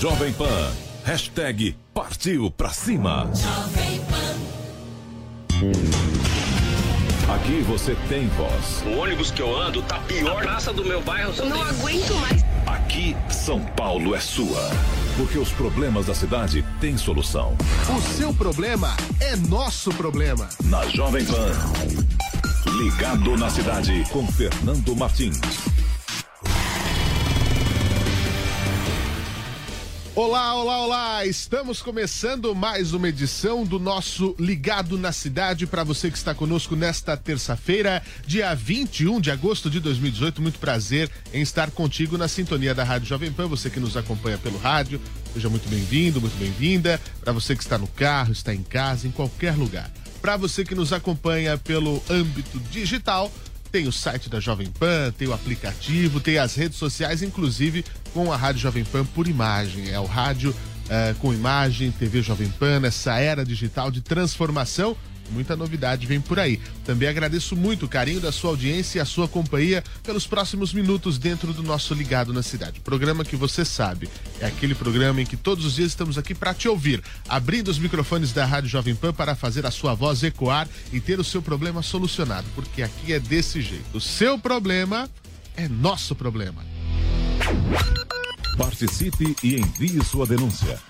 Jovem Pan. Hashtag partiu pra cima. Jovem Pan. Aqui você tem voz. O ônibus que eu ando tá pior. A praça do meu bairro. Não aguento mais. Aqui, São Paulo é sua. Porque os problemas da cidade têm solução. O seu problema é nosso problema. Na Jovem Pan. Ligado na cidade com Fernando Martins. Olá, olá, olá! Estamos começando mais uma edição do nosso Ligado na Cidade para você que está conosco nesta terça-feira, dia 21 de agosto de 2018. Muito prazer em estar contigo na sintonia da Rádio Jovem Pan. Você que nos acompanha pelo rádio, seja muito bem-vindo, muito bem-vinda. Para você que está no carro, está em casa, em qualquer lugar. Para você que nos acompanha pelo âmbito digital, tem o site da Jovem Pan, tem o aplicativo, tem as redes sociais, inclusive com a Rádio Jovem Pan por imagem. É o rádio uh, com imagem, TV Jovem Pan, essa era digital de transformação. Muita novidade vem por aí. Também agradeço muito o carinho da sua audiência e a sua companhia pelos próximos minutos dentro do nosso Ligado na Cidade. Programa que você sabe, é aquele programa em que todos os dias estamos aqui para te ouvir, abrindo os microfones da Rádio Jovem Pan para fazer a sua voz ecoar e ter o seu problema solucionado, porque aqui é desse jeito. O seu problema é nosso problema. Participe e envie sua denúncia.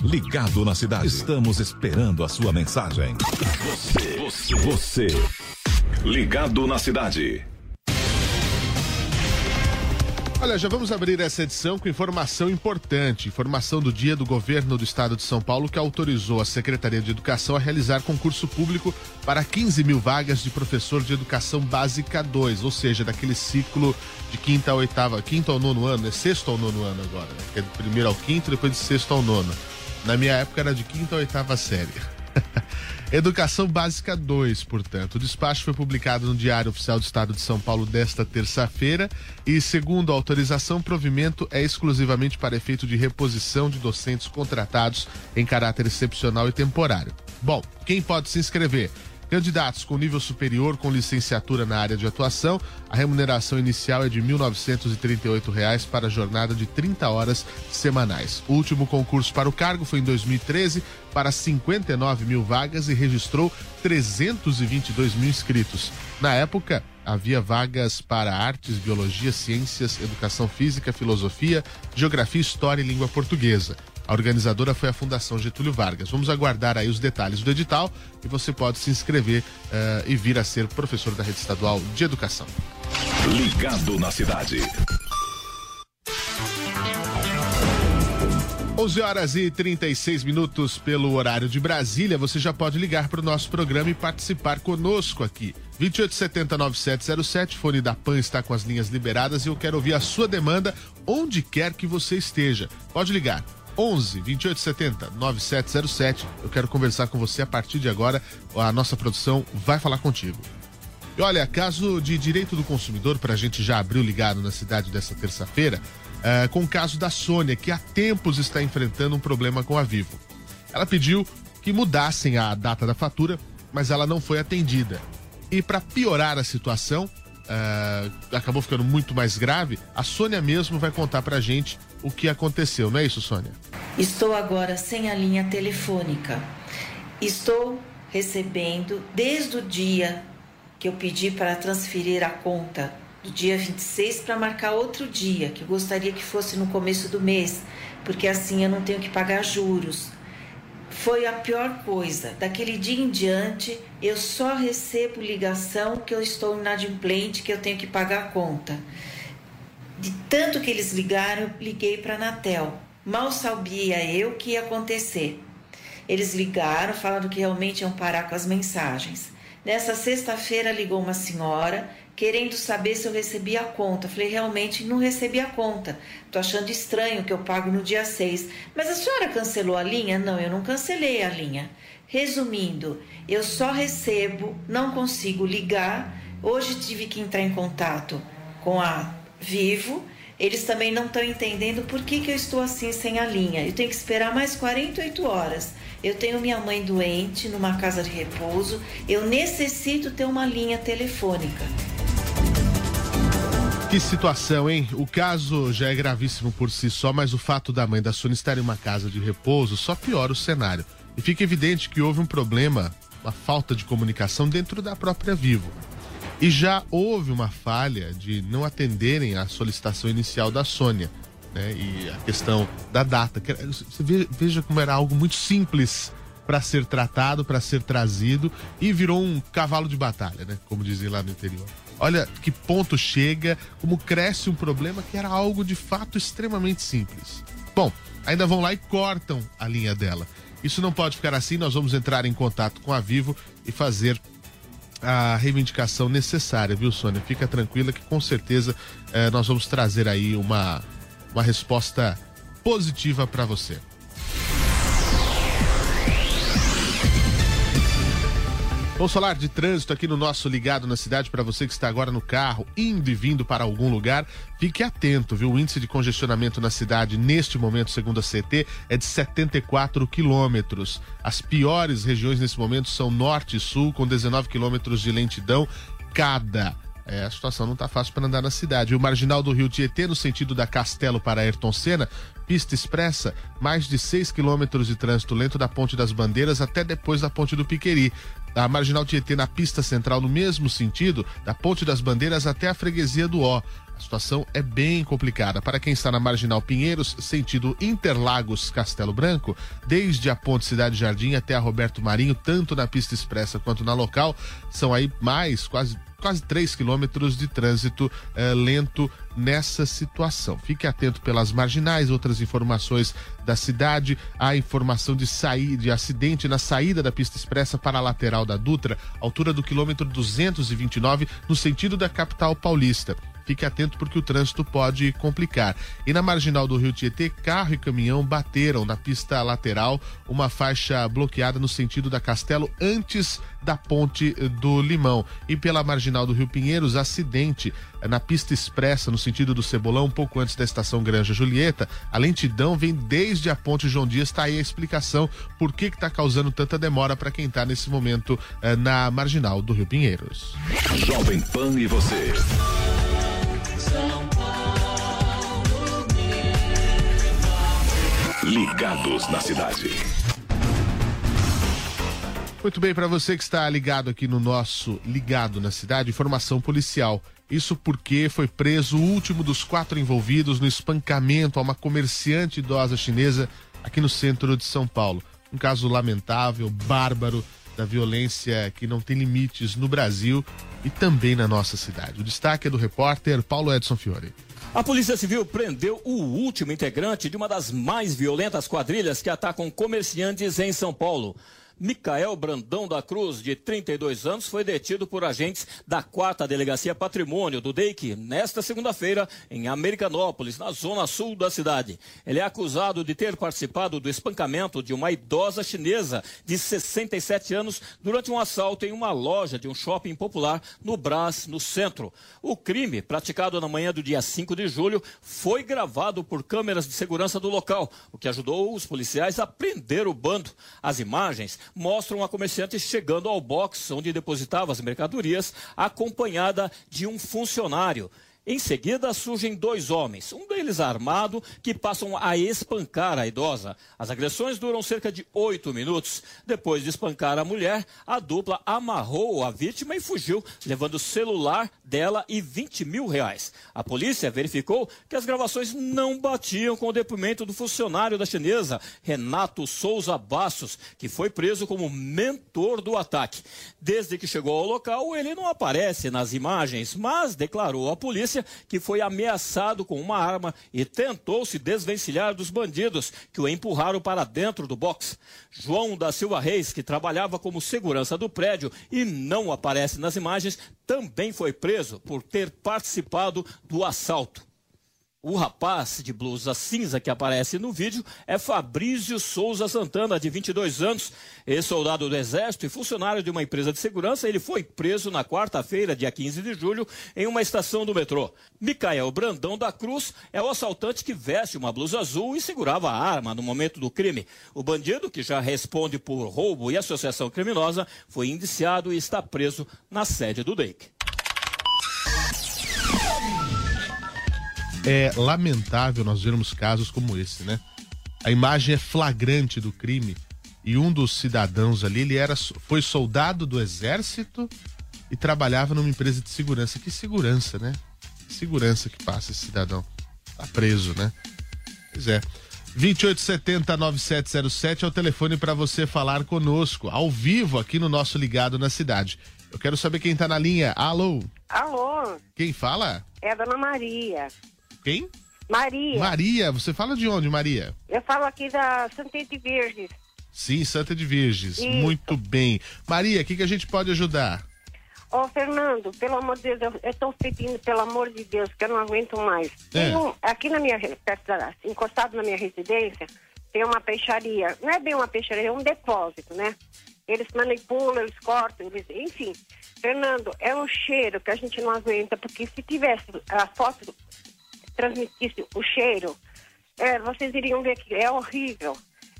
ligado na cidade. Estamos esperando a sua mensagem. Você, você, você. Ligado na cidade. Olha, já vamos abrir essa edição com informação importante. Informação do dia do governo do estado de São Paulo que autorizou a Secretaria de Educação a realizar concurso público para 15 mil vagas de professor de educação básica 2, ou seja, daquele ciclo de quinta a oitava, quinto ao nono ano, é sexto ao nono ano agora, né? Que é do primeiro ao quinto, depois de sexto ao nono. Na minha época era de quinta a oitava série. Educação Básica 2, portanto. O despacho foi publicado no Diário Oficial do Estado de São Paulo desta terça-feira e, segundo a autorização, o provimento é exclusivamente para efeito de reposição de docentes contratados em caráter excepcional e temporário. Bom, quem pode se inscrever? Candidatos com nível superior com licenciatura na área de atuação, a remuneração inicial é de R$ 1.938 para a jornada de 30 horas semanais. O último concurso para o cargo foi em 2013 para 59 mil vagas e registrou 322 mil inscritos. Na época, havia vagas para artes, biologia, ciências, educação física, filosofia, geografia, história e língua portuguesa. A organizadora foi a Fundação Getúlio Vargas. Vamos aguardar aí os detalhes do edital e você pode se inscrever uh, e vir a ser professor da rede estadual de educação. Ligado na cidade. 11 horas e 36 minutos pelo horário de Brasília. Você já pode ligar para o nosso programa e participar conosco aqui. 28709707, fone da PAN está com as linhas liberadas e eu quero ouvir a sua demanda onde quer que você esteja. Pode ligar 11 2870 9707. Eu quero conversar com você a partir de agora. A nossa produção vai falar contigo. E olha, caso de direito do consumidor, para a gente já abrir o ligado na cidade dessa terça-feira, é, com o caso da Sônia, que há tempos está enfrentando um problema com a Vivo. Ela pediu que mudassem a data da fatura, mas ela não foi atendida. E para piorar a situação, uh, acabou ficando muito mais grave, a Sônia mesmo vai contar para a gente o que aconteceu, não é isso, Sônia? Estou agora sem a linha telefônica. Estou recebendo desde o dia que eu pedi para transferir a conta do dia 26 para marcar outro dia, que eu gostaria que fosse no começo do mês, porque assim eu não tenho que pagar juros. Foi a pior coisa. Daquele dia em diante, eu só recebo ligação que eu estou inadimplente, que eu tenho que pagar a conta. De tanto que eles ligaram, eu liguei para a Anatel. Mal sabia eu que ia acontecer. Eles ligaram, falando que realmente iam parar com as mensagens. Nessa sexta-feira ligou uma senhora querendo saber se eu recebi a conta. Falei, realmente não recebi a conta. Tô achando estranho que eu pago no dia 6. Mas a senhora cancelou a linha? Não, eu não cancelei a linha. Resumindo, eu só recebo, não consigo ligar. Hoje tive que entrar em contato com a Vivo eles também não estão entendendo por que, que eu estou assim sem a linha. Eu tenho que esperar mais 48 horas. Eu tenho minha mãe doente numa casa de repouso. Eu necessito ter uma linha telefônica. Que situação, hein? O caso já é gravíssimo por si só, mas o fato da mãe da Sônia estar em uma casa de repouso só piora o cenário. E fica evidente que houve um problema, uma falta de comunicação dentro da própria Vivo. E já houve uma falha de não atenderem à solicitação inicial da Sônia. Né? E a questão da data. Você veja como era algo muito simples para ser tratado, para ser trazido e virou um cavalo de batalha, né? Como dizem lá no interior. Olha que ponto chega, como cresce um problema que era algo de fato extremamente simples. Bom, ainda vão lá e cortam a linha dela. Isso não pode ficar assim, nós vamos entrar em contato com a Vivo e fazer a reivindicação necessária, viu, Sônia? Fica tranquila que com certeza eh, nós vamos trazer aí uma, uma resposta positiva para você. Vamos falar de trânsito aqui no nosso Ligado na Cidade para você que está agora no carro, indo e vindo para algum lugar. Fique atento, viu? O índice de congestionamento na cidade neste momento, segundo a CT, é de 74 quilômetros. As piores regiões nesse momento são norte e sul, com 19 quilômetros de lentidão cada. É, a situação não está fácil para andar na cidade. O marginal do Rio Tietê, no sentido da Castelo para Ayrton Senna, pista expressa, mais de 6 quilômetros de trânsito lento da Ponte das Bandeiras até depois da Ponte do Piqueri da Marginal Tietê na pista central no mesmo sentido, da Ponte das Bandeiras até a freguesia do Ó. A situação é bem complicada. Para quem está na Marginal Pinheiros, sentido Interlagos Castelo Branco, desde a Ponte Cidade Jardim até a Roberto Marinho, tanto na pista expressa quanto na local, são aí mais quase quase 3 quilômetros de trânsito eh, lento nessa situação. Fique atento pelas marginais, outras informações da cidade, a informação de sair de acidente na saída da pista expressa para a lateral da Dutra, altura do quilômetro 229, no sentido da capital paulista. Fique atento porque o trânsito pode complicar. E na marginal do Rio Tietê, carro e caminhão bateram na pista lateral, uma faixa bloqueada no sentido da Castelo antes da ponte do Limão. E pela marginal do Rio Pinheiros, acidente na pista expressa no sentido do Cebolão, um pouco antes da estação Granja Julieta. A lentidão vem desde a ponte João Dias. Está aí a explicação por que está causando tanta demora para quem está nesse momento eh, na marginal do Rio Pinheiros. Jovem Pan e você. Ligados na cidade. Muito bem, para você que está ligado aqui no nosso Ligado na Cidade, informação policial. Isso porque foi preso o último dos quatro envolvidos no espancamento a uma comerciante idosa chinesa aqui no centro de São Paulo. Um caso lamentável, bárbaro, da violência que não tem limites no Brasil e também na nossa cidade. O destaque é do repórter Paulo Edson Fiore. A Polícia Civil prendeu o último integrante de uma das mais violentas quadrilhas que atacam comerciantes em São Paulo. Micael Brandão da Cruz, de 32 anos, foi detido por agentes da 4 Delegacia Patrimônio do DEIC nesta segunda-feira em Americanópolis, na zona sul da cidade. Ele é acusado de ter participado do espancamento de uma idosa chinesa de 67 anos durante um assalto em uma loja de um shopping popular no Brás, no centro. O crime, praticado na manhã do dia 5 de julho, foi gravado por câmeras de segurança do local, o que ajudou os policiais a prender o bando. As imagens mostram a comerciante chegando ao box onde depositava as mercadorias, acompanhada de um funcionário. Em seguida, surgem dois homens, um deles armado, que passam a espancar a idosa. As agressões duram cerca de oito minutos. Depois de espancar a mulher, a dupla amarrou a vítima e fugiu, levando o celular dela e 20 mil reais. A polícia verificou que as gravações não batiam com o depoimento do funcionário da chinesa, Renato Souza Bastos, que foi preso como mentor do ataque. Desde que chegou ao local, ele não aparece nas imagens, mas declarou à polícia que foi ameaçado com uma arma e tentou se desvencilhar dos bandidos que o empurraram para dentro do box. João da Silva Reis, que trabalhava como segurança do prédio e não aparece nas imagens, também foi preso por ter participado do assalto. O rapaz de blusa cinza que aparece no vídeo é Fabrício Souza Santana, de 22 anos, ex-soldado do Exército e funcionário de uma empresa de segurança. Ele foi preso na quarta-feira, dia 15 de julho, em uma estação do metrô. Micael Brandão da Cruz é o assaltante que veste uma blusa azul e segurava a arma no momento do crime. O bandido, que já responde por roubo e associação criminosa, foi indiciado e está preso na sede do DEIC. É lamentável nós vermos casos como esse, né? A imagem é flagrante do crime e um dos cidadãos ali, ele era foi soldado do exército e trabalhava numa empresa de segurança. Que segurança, né? Que segurança que passa esse cidadão. Tá preso, né? Pois é. 2870-9707 é o telefone para você falar conosco, ao vivo, aqui no nosso Ligado na Cidade. Eu quero saber quem tá na linha. Alô? Alô? Quem fala? É a dona Maria. Quem? Maria. Maria, você fala de onde, Maria? Eu falo aqui da Santa de Virges. Sim, Santa de Virges. Isso. Muito bem. Maria, o que, que a gente pode ajudar? Ô, Fernando, pelo amor de Deus, eu, tô pedindo, pelo amor de Deus, que eu não aguento mais. É. Um, aqui na minha, perto da- encostado na minha residência, tem uma peixaria. Não é bem uma peixaria, é um depósito, né? Eles manipulam, eles cortam, eles, enfim. Fernando, é um cheiro que a gente não aguenta, porque se tivesse a foto transmitisse o cheiro, é, vocês iriam ver que é horrível.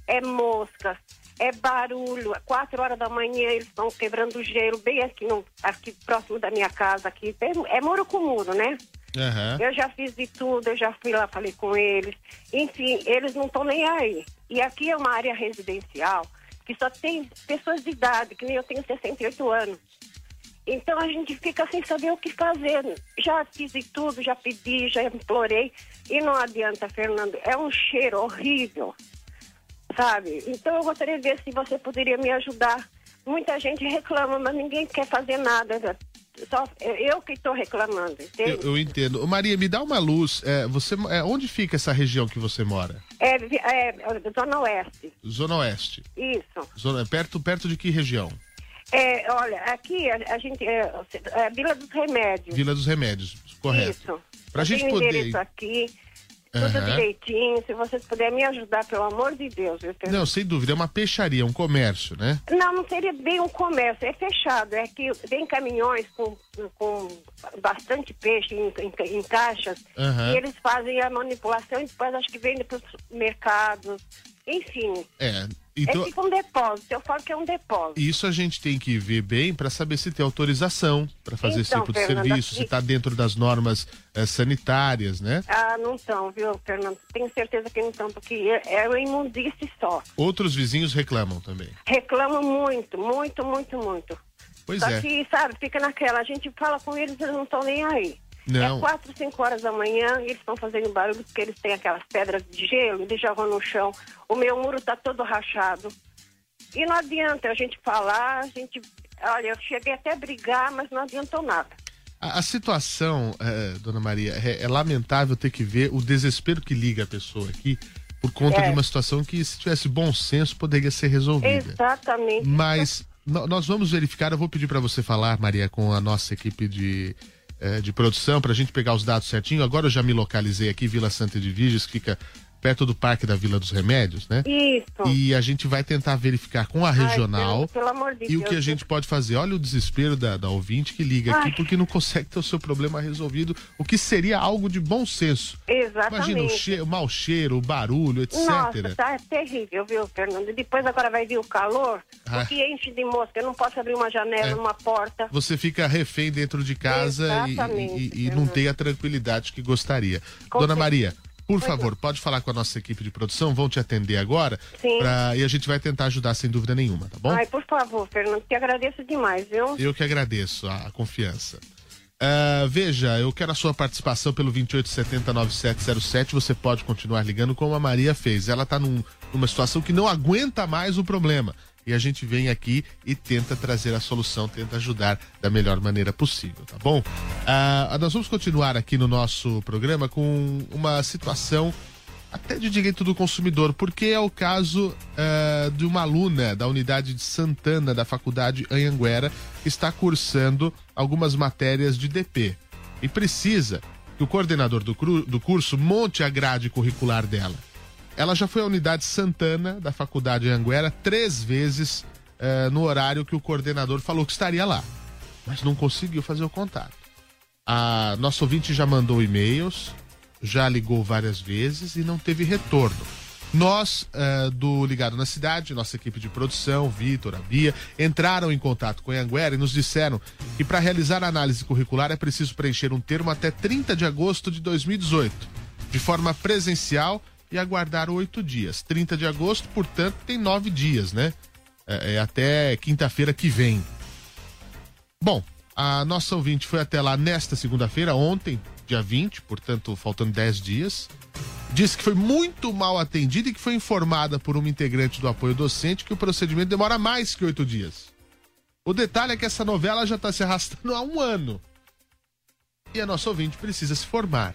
É mosca, é barulho. Quatro horas da manhã eles estão quebrando gelo bem aqui, no, aqui próximo da minha casa. Aqui. É, é muro com muro, né? Aham. Eu já fiz de tudo, eu já fui lá, falei com eles. Enfim, eles não estão nem aí. E aqui é uma área residencial que só tem pessoas de idade, que nem eu tenho 68 anos. Então a gente fica sem saber o que fazer. Já fiz tudo, já pedi, já implorei. E não adianta, Fernando. É um cheiro horrível. Sabe? Então eu gostaria de ver se você poderia me ajudar. Muita gente reclama, mas ninguém quer fazer nada. Só eu que estou reclamando? Eu, eu entendo. Maria, me dá uma luz. É, você, é, onde fica essa região que você mora? É, é, Zona Oeste. Zona Oeste. Isso. Zona, perto, perto de que região? É, olha, aqui a, a gente. É, é Vila dos Remédios. Vila dos Remédios. Correto. Isso. Pra Eu gente tenho poder- endereço aqui, tudo Aham. direitinho. Se vocês puderem me ajudar, pelo amor de Deus. Fernando? Não, sem dúvida, é uma peixaria, um comércio, né? Não, não seria bem um comércio, é fechado. É que vem caminhões com, com bastante peixe em, em- em caixas Aham. e eles fazem a manipulação e depois acho que vendem para os mercados. Enfim, É. Então, é tipo um depósito. Eu falo que é um depósito. isso a gente tem que ver bem para saber se tem autorização para fazer esse Então, tipo de Fernanda, serviço, se está dentro das normas eh, sanitárias, né? Ah, não estão, viu, Fernando? Tenho certeza que não estão, porque é, é uma imundice só. Outros vizinhos reclamam também. Reclamam muito, muito, muito, muito. Pois Só é. que, sabe, fica naquela, a gente fala com eles, eles não estão nem aí. Não. É quatro, cinco horas da manhã, e eles estão fazendo barulho porque eles têm aquelas pedras de gelo, eles jogam no chão. O meu muro está todo rachado. E não adianta a gente falar, a gente. Olha, eu cheguei até a brigar, mas não adiantou nada. A, a situação, eh, dona Maria, é, é lamentável ter que ver o desespero que liga a pessoa aqui por conta É. de uma situação que, se tivesse bom senso, poderia ser resolvida. Exatamente. Mas nós vamos verificar, eu vou pedir para você falar, Maria, com a nossa equipe de, de produção, para a gente pegar os dados certinho. Agora eu já me localizei aqui, Vila Santa de Virges, fica perto do Parque da Vila dos Remédios, né? Isso. E a gente vai tentar verificar com a regional. pelo- pelo amor de e o Deus, que a gente pode fazer? Olha o desespero da, da ouvinte que liga aqui Ai. porque não consegue ter o seu problema resolvido, o que seria algo de bom senso. Exatamente. Imagina o, che- o mau cheiro, o barulho, etc. Nossa, tá terrível, viu, Fernando? E Depois agora vai vir o calor, Ah. o que enche de mosca. Eu não posso abrir uma janela, É. uma porta. Você fica refém dentro de casa e- Exatamente, e, e- e não tem a tranquilidade que gostaria. Com Dona certeza. Maria, por Pois favor, pode falar com a nossa equipe de produção, vão te atender agora. Sim. pra- e a gente vai tentar ajudar sem dúvida nenhuma, tá bom? Ai, por favor, Fernando, te agradeço demais, viu? Eu que agradeço a, a confiança. Ah, veja, eu quero a sua participação pelo 28709707. Você pode continuar ligando como a Maria fez. Ela está numa situação que não aguenta mais o problema. E a gente vem aqui e tenta trazer a solução, tenta ajudar da melhor maneira possível, tá bom? Ah, nós vamos continuar aqui no nosso programa com uma situação até de direito do consumidor, porque é o caso eh, de uma aluna da unidade de Santana da Faculdade Anhanguera que está cursando algumas matérias de DP e precisa que o coordenador do, do curso monte a grade curricular dela. Ela já foi à unidade Santana da Faculdade Anhanguera três vezes eh, no horário que o coordenador falou que estaria lá, mas não conseguiu fazer o contato. A nossa ouvinte já mandou e-mails, já ligou várias vezes e não teve retorno. Nós, eh, do Ligado na Cidade, nossa equipe de produção, Vitor, a Bia, entraram em contato com a Anguera e nos disseram que para realizar a análise curricular é preciso preencher um termo até 30 de agosto de 2018, de forma presencial e aguardar oito dias. 30 de agosto, portanto, tem nove dias, né? É, é até quinta-feira que vem. Bom, a nossa ouvinte foi até lá nesta segunda-feira, ontem, dia 20, portanto, faltando 10 dias. Disse que foi muito mal atendida e que foi informada por uma integrante do apoio docente que o procedimento demora mais que oito dias. O detalhe é que essa novela já está se arrastando há um ano. E a nossa ouvinte precisa se formar.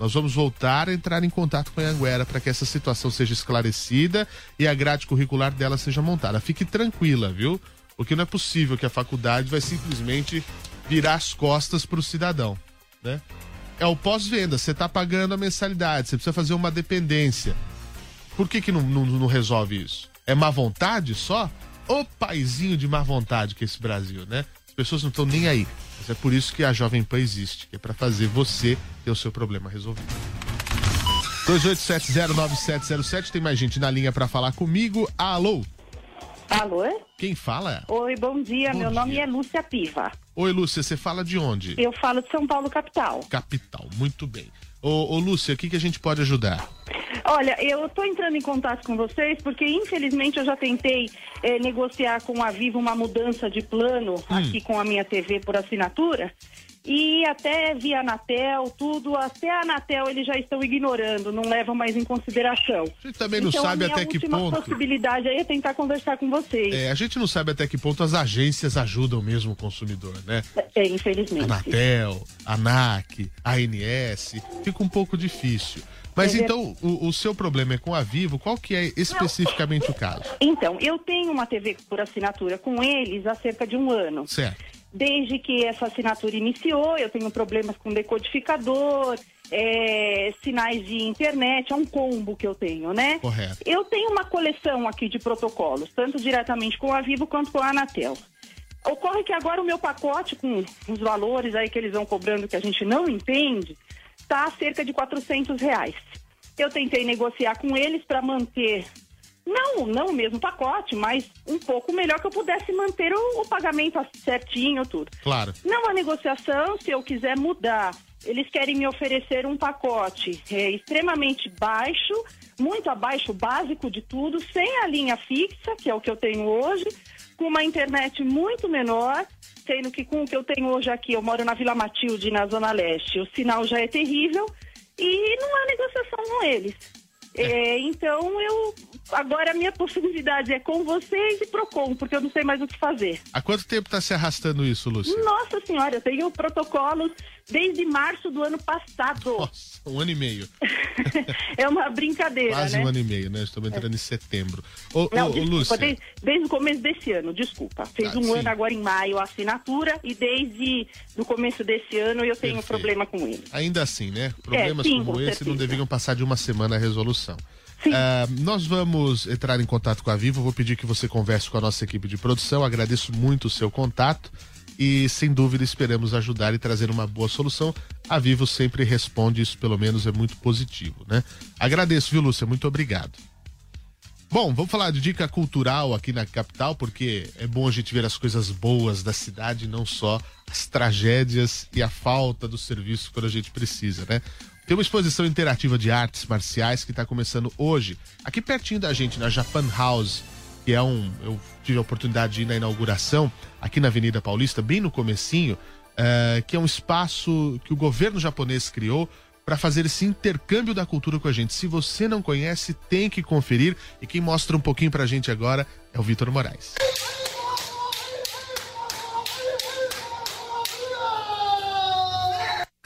Nós vamos voltar a entrar em contato com a Anguera para que essa situação seja esclarecida e a grade curricular dela seja montada. Fique tranquila, viu? Porque não é possível que a faculdade vai simplesmente virar as costas para o cidadão, né? É o pós-venda, você está pagando a mensalidade, você precisa fazer uma dependência. Por que, que não, não, não resolve isso? É má vontade só? Ô paizinho de má vontade que é esse Brasil, né? As pessoas não estão nem aí. Mas é por isso que a Jovem Pan existe, que é para fazer você ter o seu problema resolvido. 28709707, tem mais gente na linha para falar comigo. Alô? Alô? Quem fala? Oi, bom dia. Bom Meu nome dia. é Lúcia Piva. Oi, Lúcia, você fala de onde? Eu falo de São Paulo, capital. Capital, muito bem. Ô, ô Lúcia, o que, que a gente pode ajudar? Olha, eu estou entrando em contato com vocês porque, infelizmente, eu já tentei eh, negociar com a Vivo uma mudança de plano aqui com a minha TV por assinatura. E até via Anatel, tudo, até a Anatel eles já estão ignorando, não levam mais em consideração. A gente também não então, sabe a até que última ponto. possibilidade aí é tentar conversar com vocês. É, a gente não sabe até que ponto as agências ajudam mesmo o consumidor, né? É, infelizmente. Anatel, ANAC, ANS, fica um pouco difícil. Mas É então, o, o seu problema é com a Vivo, qual que é especificamente o caso? Então, eu tenho uma TV por assinatura com eles há cerca de um ano. Certo. Desde que essa assinatura iniciou, eu tenho problemas com decodificador, é, sinais de internet, é um combo que eu tenho, né? Correto. Eu tenho uma coleção aqui de protocolos, tanto diretamente com a Vivo quanto com a Anatel. Ocorre que agora o meu pacote, com os valores aí que eles vão cobrando que a gente não entende, está a cerca de 400 reais. Eu tentei negociar com eles para manter, não, não o mesmo pacote, mas um pouco melhor que eu pudesse manter o, o pagamento certinho, tudo. Claro. Não há negociação, se eu quiser mudar, eles querem me oferecer um pacote é, extremamente baixo, muito abaixo, básico de tudo, sem a linha fixa, que é o que eu tenho hoje, com uma internet muito menor, sendo que com o que eu tenho hoje aqui, eu moro na Vila Matilde, na Zona Leste, o sinal já é terrível e não há negociação com eles. É, então eu Agora a minha possibilidade é com vocês e Procon, porque eu não sei mais o que fazer. Há quanto tempo está se arrastando isso, Lúcia? Nossa senhora, eu tenho protocolos desde março do ano passado. Nossa, um ano e meio. é uma brincadeira, Quase né? um ano e meio, né? Estamos entrando em setembro. Ô, Não, ô, desculpa, Lúcia, desde, desde o começo desse ano, desculpa. Fez Ah, um sim. ano agora em maio a assinatura e desde o começo desse ano eu tenho Perfeito. problema com ele. ainda assim, né? Problemas sim, como com esse não certeza. deviam passar de uma semana a resolução. Ah, nós vamos entrar em contato com a Vivo. Vou pedir que você converse com a nossa equipe de produção. Agradeço muito o seu contato e, sem dúvida, esperamos ajudar e trazer uma boa solução. A Vivo sempre responde, isso pelo menos é muito positivo, né? Agradeço, viu, Lúcia? Muito obrigado. Bom, vamos falar de dica cultural aqui na capital, porque é bom a gente ver as coisas boas da cidade, não só as tragédias e a falta do serviço quando a gente precisa, né? Tem uma exposição interativa de artes marciais que está começando hoje, aqui pertinho da gente, na Japan House, que é um. Eu tive a oportunidade de ir na inauguração, aqui na Avenida Paulista, bem no comecinho, eh, que é um espaço que o governo japonês criou para fazer esse intercâmbio da cultura com a gente. Se você não conhece, tem que conferir. E quem mostra um pouquinho pra gente agora é o Vitor Moraes.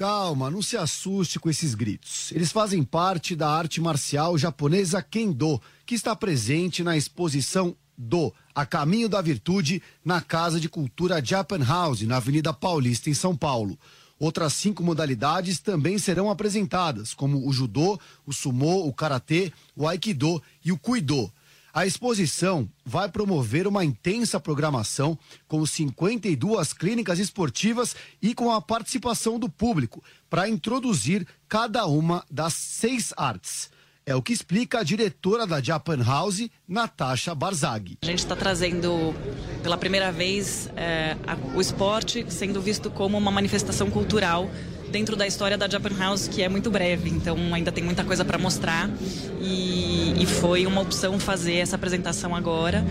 Calma, não se assuste com esses gritos. Eles fazem parte da arte marcial japonesa Kendo, que está presente na exposição do A Caminho da Virtude na Casa de Cultura Japan House, na Avenida Paulista, em São Paulo. Outras cinco modalidades também serão apresentadas, como o judô, o sumô, o karatê, o aikido e o kuido. A exposição vai promover uma intensa programação com 52 clínicas esportivas e com a participação do público para introduzir cada uma das seis artes. É o que explica a diretora da Japan House, Natasha Barzaghi. A gente está trazendo pela primeira vez é, o esporte sendo visto como uma manifestação cultural dentro da história da Japan House, que é muito breve, então ainda tem muita coisa para mostrar. E, e foi uma opção fazer essa apresentação agora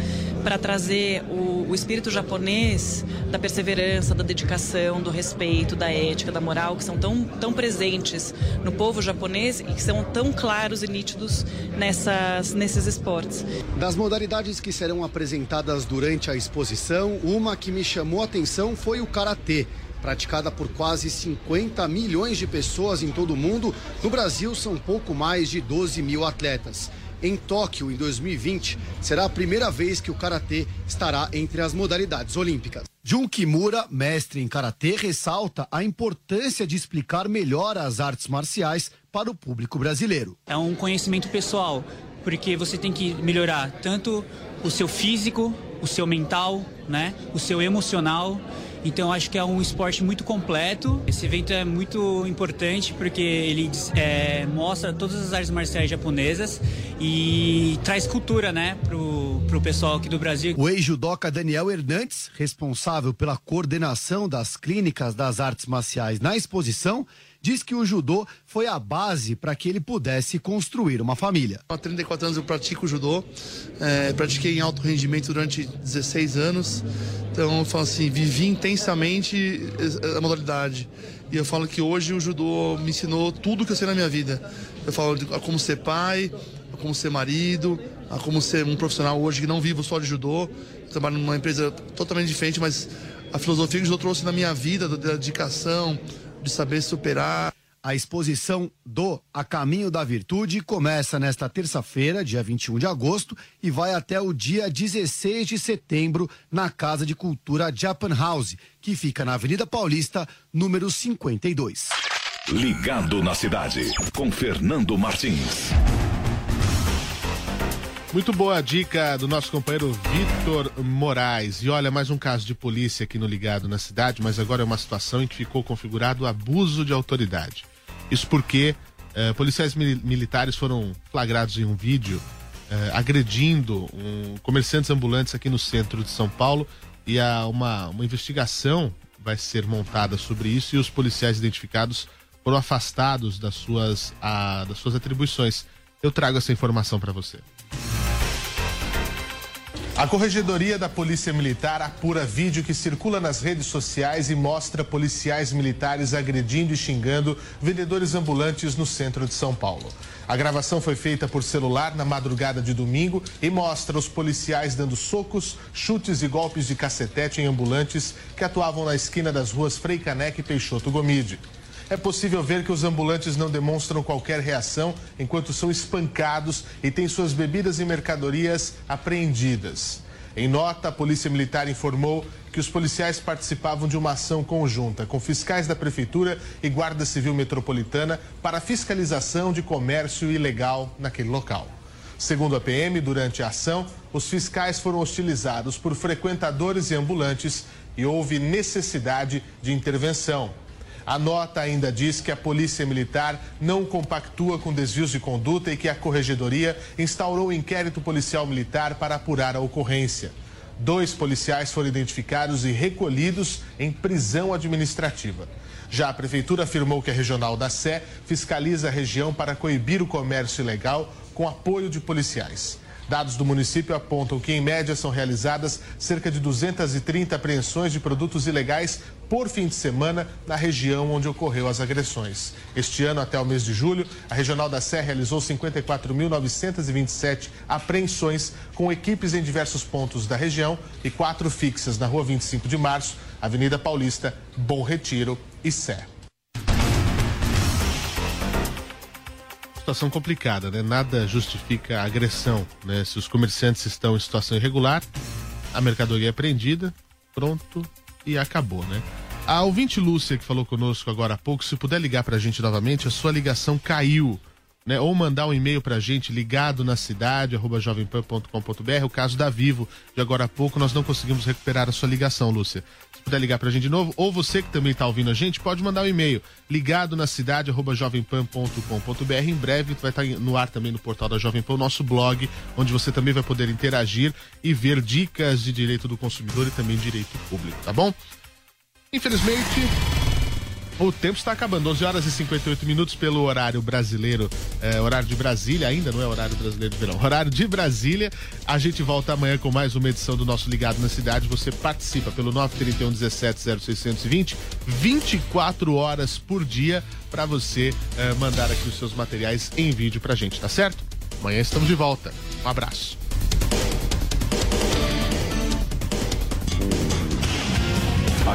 para trazer o, o espírito japonês da perseverança, da dedicação, do respeito, da ética, da moral, que são tão, tão presentes no povo japonês e que são tão claros e nítidos nessas, nesses esportes. Das modalidades que serão apresentadas durante a exposição, uma que me chamou a atenção foi o karatê. Praticada por quase 50 milhões de pessoas em todo o mundo, no Brasil são pouco mais de 12 mil atletas. Em Tóquio, em 2020, será a primeira vez que o karatê estará entre as modalidades olímpicas. Jun Kimura, mestre em karatê, ressalta a importância de explicar melhor as artes marciais para o público brasileiro. É um conhecimento pessoal, porque você tem que melhorar tanto o seu físico, o seu mental, né, o seu emocional. Então acho que é um esporte muito completo. Esse evento é muito importante porque ele é, mostra todas as artes marciais japonesas e traz cultura, né, pro, pro pessoal aqui do Brasil. O ex-judoca Daniel Hernandes, responsável pela coordenação das clínicas das artes marciais na exposição, diz que o judô foi a base para que ele pudesse construir uma família. Há 34 anos eu pratico judô, é, pratiquei em alto rendimento durante 16 anos, então eu falo assim, vivi intensamente a modalidade. E eu falo que hoje o judô me ensinou tudo que eu sei na minha vida. Eu falo a como ser pai, a como ser marido, a como ser um profissional hoje que não vivo só de judô. Eu trabalho numa empresa totalmente diferente, mas a filosofia que o judô trouxe na minha vida, da da dedicação, de saber superar. A exposição do A Caminho da Virtude começa nesta terça-feira, dia 21 de agosto, e vai até o dia 16 de setembro na Casa de Cultura Japan House, que fica na Avenida Paulista, número 52. Ligado na cidade, com Fernando Martins. Muito boa a dica do nosso companheiro Vitor Moraes. E olha, mais um caso de polícia aqui no Ligado na cidade, mas agora é uma situação em que ficou configurado abuso de autoridade. Isso porque eh, policiais mili- militares foram flagrados em um vídeo eh, agredindo um, comerciantes ambulantes aqui no centro de São Paulo e há uma, uma investigação vai ser montada sobre isso e os policiais identificados foram afastados das suas, ah, das suas atribuições. Eu trago essa informação para você. A Corregedoria da Polícia Militar apura vídeo que circula nas redes sociais e mostra policiais militares agredindo e xingando vendedores ambulantes no centro de São Paulo. A gravação foi feita por celular na madrugada de domingo e mostra os policiais dando socos, chutes e golpes de cacetete em ambulantes que atuavam na esquina das ruas Frei Caneca e Peixoto Gomide. É possível ver que os ambulantes não demonstram qualquer reação enquanto são espancados e têm suas bebidas e mercadorias apreendidas. Em nota, a Polícia Militar informou que os policiais participavam de uma ação conjunta com fiscais da Prefeitura e Guarda Civil Metropolitana para fiscalização de comércio ilegal naquele local. Segundo a PM, durante a ação, os fiscais foram hostilizados por frequentadores e ambulantes e houve necessidade de intervenção. A nota ainda diz que a Polícia Militar não compactua com desvios de conduta e que a Corregedoria instaurou um inquérito policial militar para apurar a ocorrência. Dois policiais foram identificados e recolhidos em prisão administrativa. Já a Prefeitura afirmou que a Regional da Sé fiscaliza a região para coibir o comércio ilegal com apoio de policiais. Dados do município apontam que, em média, são realizadas cerca de 230 apreensões de produtos ilegais por fim de semana na região onde ocorreu as agressões. Este ano, até o mês de julho, a Regional da Sé realizou 54.927 apreensões com equipes em diversos pontos da região e quatro fixas na Rua 25 de Março, Avenida Paulista, Bom Retiro e Sé. Situação complicada, né? Nada justifica a agressão, né? Se os comerciantes estão em situação irregular, a mercadoria é apreendida, pronto e acabou, né? A ouvinte Lúcia, que falou conosco agora há pouco, se puder ligar para a gente novamente, a sua ligação caiu. Né, ou mandar um e-mail para a gente ligado na cidade, arroba jovempan.com.br. O caso da Vivo, de agora a pouco, nós não conseguimos recuperar a sua ligação, Lúcia. Se puder ligar para a gente de novo, ou você que também está ouvindo a gente, pode mandar um e-mail ligado na cidade, arroba jovempan.com.br. Em breve vai estar no ar também no portal da Jovem Pan, o nosso blog, onde você também vai poder interagir e ver dicas de direito do consumidor e também direito público, tá bom? Infelizmente, o tempo está acabando, 11 horas e 58 minutos pelo horário brasileiro, é, horário de Brasília, ainda não é horário brasileiro de verão, horário de Brasília. A gente volta amanhã com mais uma edição do nosso Ligado na Cidade. Você participa pelo 931 17 0620, 24 horas por dia, para você é, mandar aqui os seus materiais em vídeo pra gente, tá certo? Amanhã estamos de volta. Um abraço.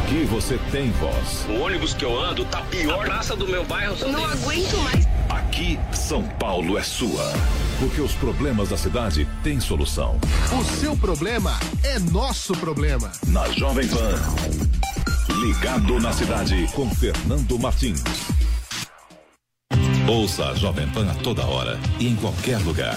Aqui você tem voz. O ônibus que eu ando tá pior. A praça do meu bairro. Eu não aguento mais. Aqui, São Paulo é sua. Porque os problemas da cidade têm solução. O seu problema é nosso problema. Na Jovem Pan. Ligado na cidade com Fernando Martins. Ouça a Jovem Pan a toda hora e em qualquer lugar.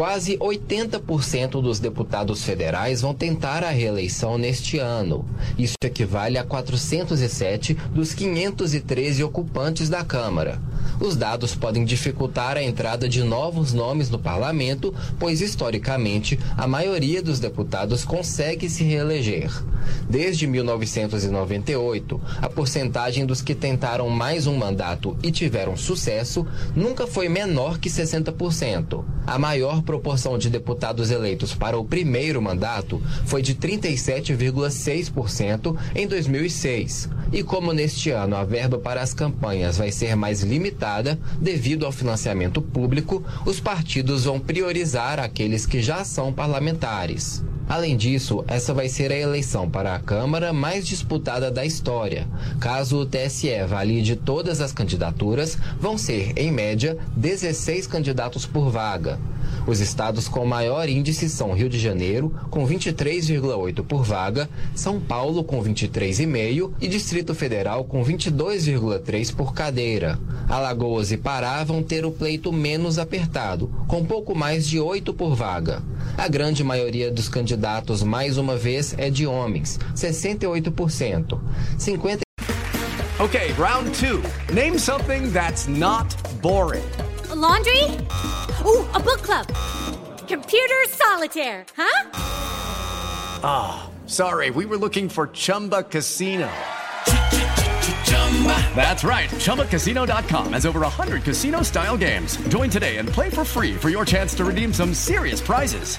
Quase 80% dos deputados federais vão tentar a reeleição neste ano. Isso equivale a 407 dos 513 ocupantes da Câmara. Os dados podem dificultar a entrada de novos nomes no parlamento, pois historicamente a maioria dos deputados consegue se reeleger. Desde 1998, a porcentagem dos que tentaram mais um mandato e tiveram sucesso nunca foi menor que 60%. A maior proporção de deputados eleitos para o primeiro mandato foi de 37,6% em 2006. E como neste ano a verba para as campanhas vai ser mais limitada devido ao financiamento público, os partidos vão priorizar aqueles que já são parlamentares. Além disso, essa vai ser a eleição para a Câmara mais disputada da história. Caso o TSE valide todas as candidaturas, vão ser, em média, 16 candidatos por vaga. Os estados com maior índice são Rio de Janeiro, com 23,8 por vaga, São Paulo, com 23,5 e Distrito Federal, com 22,3 por cadeira. Alagoas e Pará vão ter o pleito menos apertado, com pouco mais de 8 por vaga. A grande maioria dos candidatos, mais uma vez, é de homens, 68%. 50 Okay, round two. Name something that's not boring. A laundry? Ooh, a book club. Computer solitaire, huh? Ah, sorry, we were looking for Chumba Casino. That's right. ChumbaCasino.com has over 100 casino style games. Join today and play for free for your chance to redeem some serious prizes.